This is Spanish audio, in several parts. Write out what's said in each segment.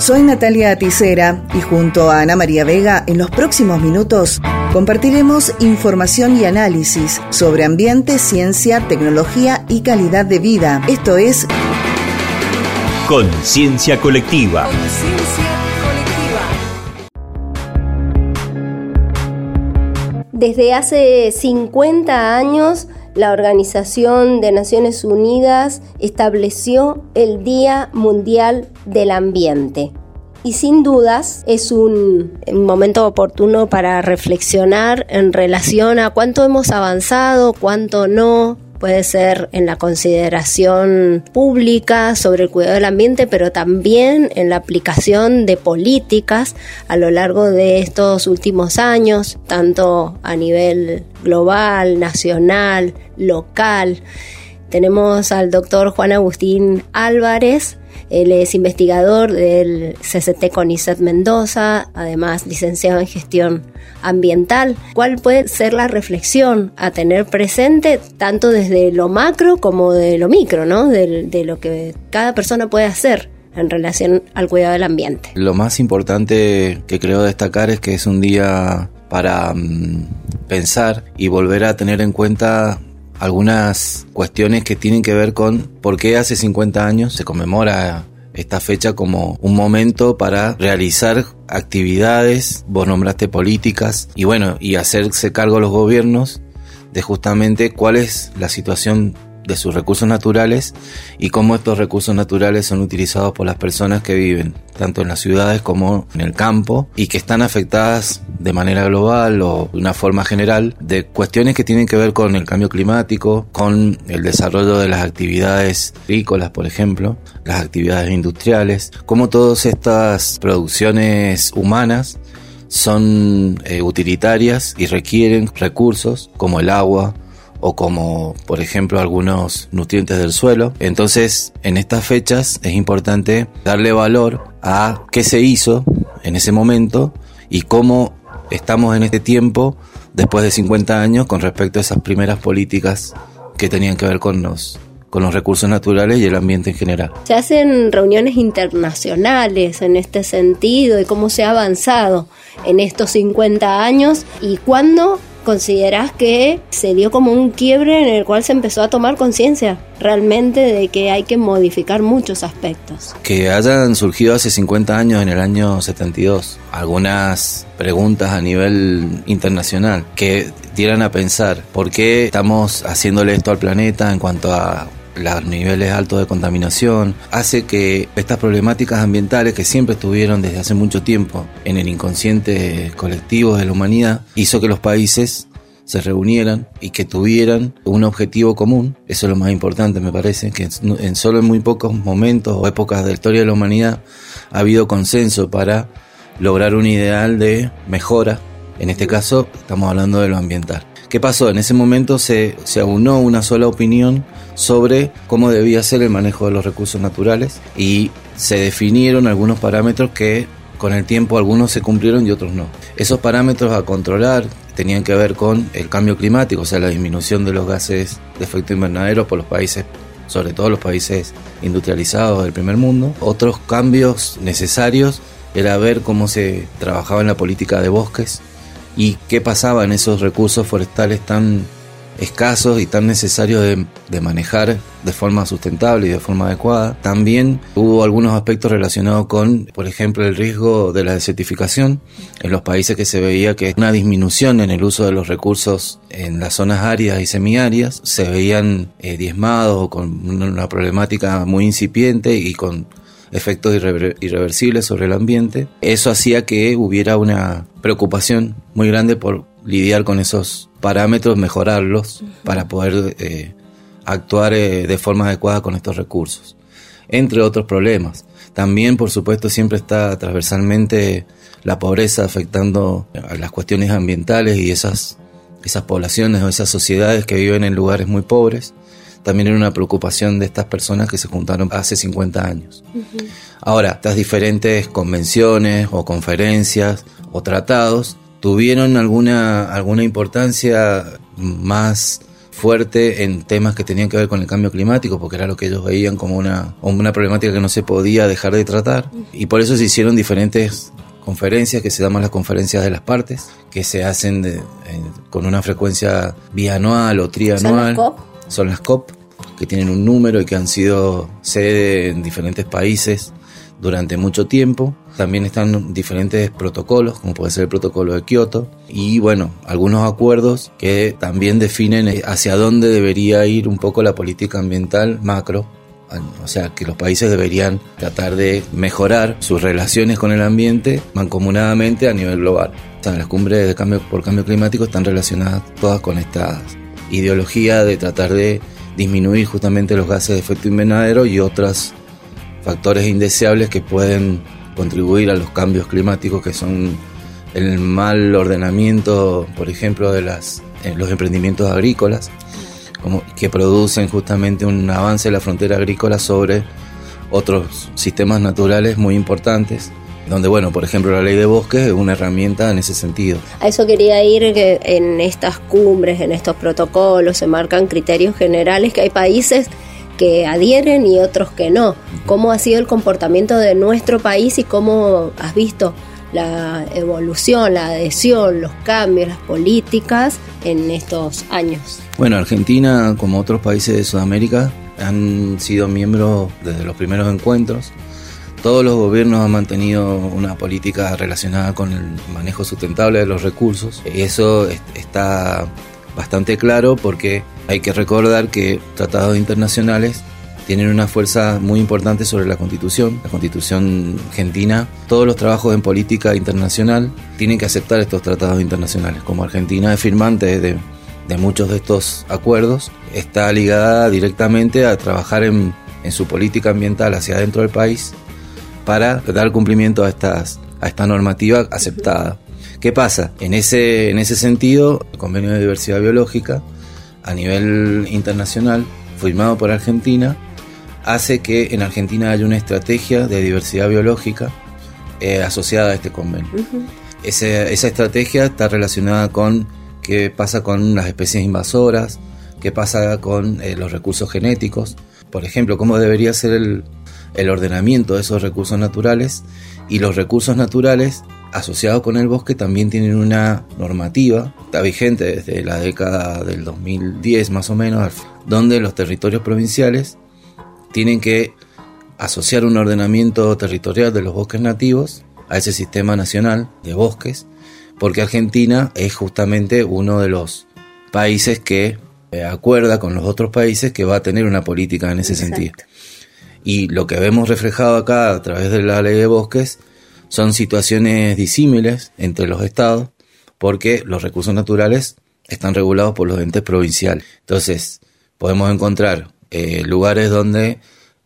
Soy Natalia Aticera y junto a Ana María Vega en los próximos minutos compartiremos información y análisis sobre ambiente, ciencia, tecnología y calidad de vida. Esto es Conciencia Colectiva. Desde hace 50 años, la Organización de Naciones Unidas estableció el Día Mundial del Ambiente. Y sin dudas es un, momento oportuno para reflexionar en relación a cuánto hemos avanzado, cuánto no, puede ser en la consideración pública sobre el cuidado del ambiente, pero también en la aplicación de políticas a lo largo de estos últimos años, tanto a nivel global, nacional, local. Tenemos al doctor Juan Agustín Álvarez, él es investigador del CCT CONICET Mendoza, además licenciado en gestión ambiental. ¿Cuál puede ser la reflexión a tener presente tanto desde lo macro como de lo micro, ¿no? de, lo que cada persona puede hacer? en relación al cuidado del ambiente. Lo más importante que creo destacar es que es un día para mm, pensar y volver a tener en cuenta algunas cuestiones que tienen que ver con por qué hace 50 años se conmemora esta fecha como un momento para realizar actividades, vos nombraste políticas y bueno, y hacerse cargo los gobiernos de justamente cuál es la situación de sus recursos naturales y cómo estos recursos naturales son utilizados por las personas que viven tanto en las ciudades como en el campo y que están afectadas de manera global o de una forma general de cuestiones que tienen que ver con el cambio climático, con el desarrollo de las actividades agrícolas, por ejemplo, las actividades industriales, cómo todas estas producciones humanas son eh, utilitarias y requieren recursos como el agua, o como por ejemplo algunos nutrientes del suelo. Entonces en estas fechas es importante darle valor a qué se hizo en ese momento y cómo estamos en este tiempo después de 50 años con respecto a esas primeras políticas que tenían que ver con los con los recursos naturales y el ambiente en general. Se hacen reuniones internacionales en este sentido y cómo se ha avanzado en estos 50 años y cuándo considerás que se dio como un quiebre en el cual se empezó a tomar conciencia realmente de que hay que modificar muchos aspectos. Que hayan surgido hace 50 años, en el año 72, algunas preguntas a nivel internacional que dieran a pensar por qué estamos haciéndole esto al planeta en cuanto a los niveles altos de contaminación, hace que estas problemáticas ambientales que siempre estuvieron desde hace mucho tiempo en el inconsciente colectivo de la humanidad, hizo que los países se reunieran y que tuvieran un objetivo común. Eso es lo más importante, me parece, que en solo en muy pocos momentos o épocas de la historia de la humanidad ha habido consenso para lograr un ideal de mejora. En este caso, estamos hablando de lo ambiental. ¿Qué pasó? En ese momento se, se aunó una sola opinión sobre cómo debía ser el manejo de los recursos naturales y se definieron algunos parámetros que con el tiempo algunos se cumplieron y otros no. Esos parámetros a controlar tenían que ver con el cambio climático, o sea, la disminución de los gases de efecto invernadero por los países, sobre todo los países industrializados del primer mundo. Otros cambios necesarios era ver cómo se trabajaba en la política de bosques, y qué pasaba en esos recursos forestales tan escasos y tan necesarios de, manejar de forma sustentable y de forma adecuada. También hubo algunos aspectos relacionados con, por ejemplo, el riesgo de la desertificación en los países que se veía que una disminución en el uso de los recursos en las zonas áridas y semiáridas se veían eh, diezmados o con una problemática muy incipiente y con efectos irreversibles sobre el ambiente. Eso hacía que hubiera una preocupación muy grande por lidiar con esos parámetros, mejorarlos para poder eh, actuar eh, de forma adecuada con estos recursos, entre otros problemas. También, por supuesto, siempre está transversalmente la pobreza afectando a las cuestiones ambientales y esas, esas poblaciones o esas sociedades que viven en lugares muy pobres también era una preocupación de estas personas que se juntaron hace 50 años. Ahora, estas diferentes convenciones o conferencias o tratados tuvieron alguna, alguna importancia más fuerte en temas que tenían que ver con el cambio climático, porque era lo que ellos veían como una, una problemática que no se podía dejar de tratar. Y por eso se hicieron diferentes conferencias que se llaman las conferencias de las partes, que se hacen de, con una frecuencia bianual o trianual. ¿Son las COP? Son las COP, que tienen un número y que han sido sede en diferentes países durante mucho tiempo. También están diferentes protocolos, como puede ser el protocolo de Kioto, y bueno, algunos acuerdos que también definen hacia dónde debería ir un poco la política ambiental macro. O sea, que los países deberían tratar de mejorar sus relaciones con el ambiente mancomunadamente a nivel global. O sea, las cumbres de cambio por cambio climático están relacionadas todas con esta ideología de tratar de disminuir justamente los gases de efecto invernadero y otros factores indeseables que pueden contribuir a los cambios climáticos que son el mal ordenamiento, por ejemplo, de las, eh, los emprendimientos agrícolas, como, que producen justamente un avance de la frontera agrícola sobre otros sistemas naturales muy importantes donde, bueno, por ejemplo, la ley de bosques es una herramienta en ese sentido. A eso quería ir, que en estas cumbres, en estos protocolos, se marcan criterios generales que hay países que adhieren y otros que no. ¿Cómo ha sido el comportamiento de nuestro país y cómo has visto la evolución, la adhesión, los cambios, las políticas en estos años? Bueno, Argentina, como otros países de Sudamérica, han sido miembros desde los primeros encuentros. Todos los gobiernos han mantenido una política relacionada con el manejo sustentable de los recursos. Eso está bastante claro porque hay que recordar que tratados internacionales tienen una fuerza muy importante sobre la Constitución. La Constitución argentina, todos los trabajos en política internacional tienen que aceptar estos tratados internacionales. Como Argentina es firmante de, muchos de estos acuerdos, está ligada directamente a trabajar en, su política ambiental hacia adentro del país para dar cumplimiento a, estas, a esta normativa aceptada. ¿Qué pasa? En ese, en ese sentido, el Convenio de Diversidad Biológica a nivel internacional, firmado por Argentina, hace que en Argentina haya una estrategia de diversidad biológica eh, asociada a este convenio. esa estrategia está relacionada con qué pasa con las especies invasoras, qué pasa con eh, los recursos genéticos, por ejemplo, cómo debería ser el, el ordenamiento de esos recursos naturales y los recursos naturales asociados con el bosque también tienen una normativa, está vigente desde la década del 2010 más o menos, donde los territorios provinciales tienen que asociar un ordenamiento territorial de los bosques nativos a ese sistema nacional de bosques, porque Argentina es justamente uno de los países que eh, acuerda con los otros países que va a tener una política en ese sentido. Y lo que vemos reflejado acá a través de la ley de bosques son situaciones disímiles entre los estados porque los recursos naturales están regulados por los entes provinciales. Entonces, podemos encontrar eh, lugares donde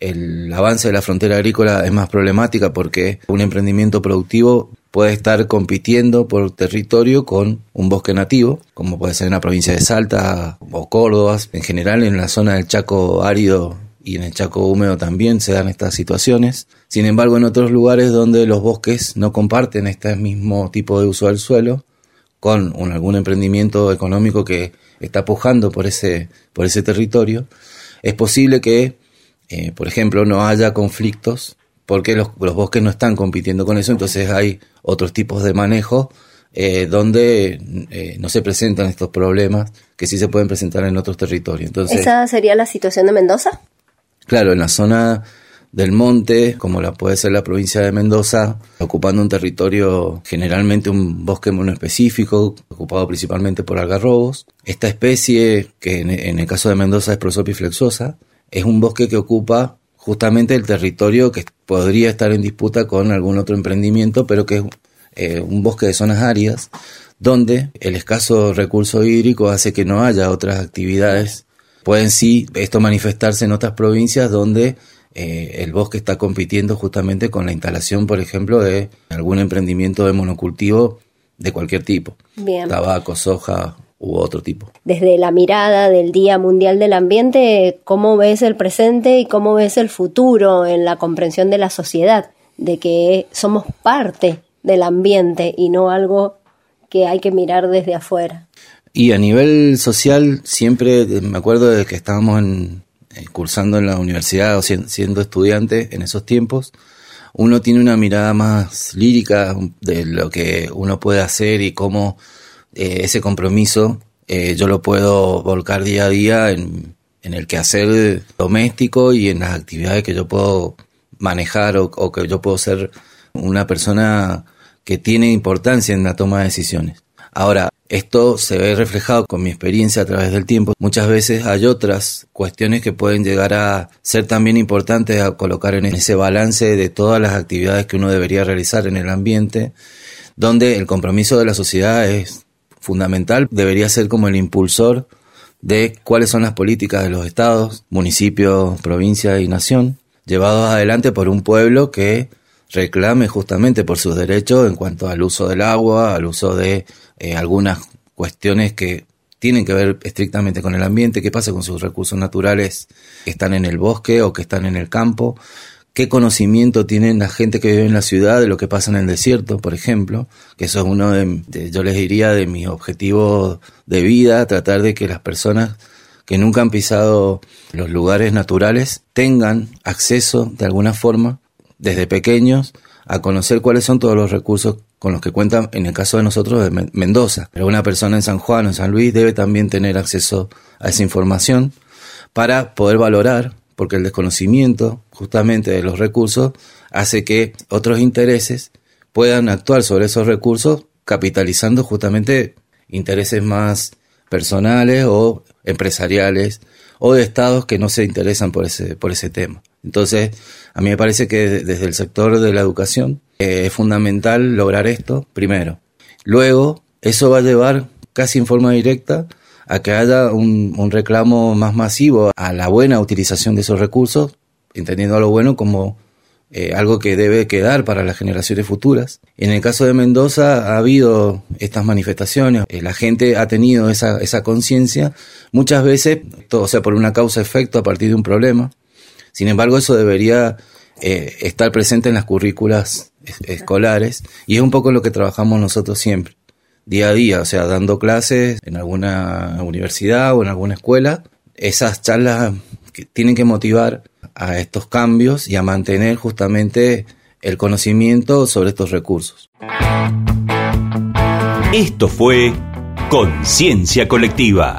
el avance de la frontera agrícola es más problemática porque un emprendimiento productivo puede estar compitiendo por territorio con un bosque nativo, como puede ser en la provincia de Salta o Córdoba, en general en la zona del Chaco árido y en el Chaco húmedo también se dan estas situaciones. Sin embargo, en otros lugares donde los bosques no comparten este mismo tipo de uso del suelo, con algún emprendimiento económico que está pujando por ese, por ese territorio, es posible que, eh, por ejemplo, no haya conflictos porque los, bosques no están compitiendo con eso, entonces hay otros tipos de manejo eh, donde eh, no se presentan estos problemas que sí se pueden presentar en otros territorios. Entonces, ¿Esa sería la situación de Mendoza? Claro, en la zona del monte, como la puede ser la provincia de Mendoza, ocupando un territorio generalmente un bosque específico, ocupado principalmente por algarrobos. Esta especie, que en el caso de Mendoza es Prosopis flexosa, es un bosque que ocupa justamente el territorio que podría estar en disputa con algún otro emprendimiento, pero que es eh, un bosque de zonas áridas, donde el escaso recurso hídrico hace que no haya otras actividades Pueden sí esto manifestarse en otras provincias donde eh, el bosque está compitiendo justamente con la instalación, por ejemplo, de algún emprendimiento de monocultivo de cualquier tipo. Bien. Tabaco, soja u otro tipo. Desde la mirada del Día Mundial del Ambiente, ¿cómo ves el presente y cómo ves el futuro en la comprensión de la sociedad? De que somos parte del ambiente y no algo que hay que mirar desde afuera. Y a nivel social, siempre me acuerdo de que estábamos en, eh, cursando en la universidad o siendo estudiante en esos tiempos, uno tiene una mirada más lírica de lo que uno puede hacer y cómo eh, ese compromiso eh, yo lo puedo volcar día a día en, en, el quehacer doméstico y en las actividades que yo puedo manejar o, o que yo puedo ser una persona que tiene importancia en la toma de decisiones. Ahora, esto se ve reflejado con mi experiencia a través del tiempo. Muchas veces hay otras cuestiones que pueden llegar a ser también importantes a colocar en ese balance de todas las actividades que uno debería realizar en el ambiente, donde el compromiso de la sociedad es fundamental, debería ser como el impulsor de cuáles son las políticas de los estados, municipios, provincia y nación, llevados adelante por un pueblo que reclame justamente por sus derechos en cuanto al uso del agua, al uso de eh, algunas cuestiones que tienen que ver estrictamente con el ambiente, qué pasa con sus recursos naturales que están en el bosque o que están en el campo, qué conocimiento tienen la gente que vive en la ciudad de lo que pasa en el desierto, por ejemplo, que eso es uno de, yo les diría, de mis objetivos de vida, tratar de que las personas que nunca han pisado los lugares naturales tengan acceso de alguna forma desde pequeños a conocer cuáles son todos los recursos con los que cuentan, en el caso de nosotros, de Mendoza. Pero una persona en San Juan o en San Luis debe también tener acceso a esa información para poder valorar, porque el desconocimiento justamente de los recursos hace que otros intereses puedan actuar sobre esos recursos capitalizando justamente intereses más personales o empresariales o de estados que no se interesan por ese, por ese tema. Entonces, a mí me parece que desde el sector de la educación eh, es fundamental lograr esto, primero. Luego, eso va a llevar casi en forma directa a que haya un, reclamo más masivo a la buena utilización de esos recursos, entendiendo a lo bueno como eh, algo que debe quedar para las generaciones futuras. En el caso de Mendoza ha habido estas manifestaciones, eh, la gente ha tenido esa, esa conciencia, muchas veces, todo sea por una causa-efecto a partir de un problema, sin embargo, eso debería eh, estar presente en las currículas escolares y es un poco lo que trabajamos nosotros siempre, día a día, o sea, dando clases en alguna universidad o en alguna escuela. Esas charlas que tienen que motivar a estos cambios y a mantener justamente el conocimiento sobre estos recursos. Esto fue Conciencia Colectiva.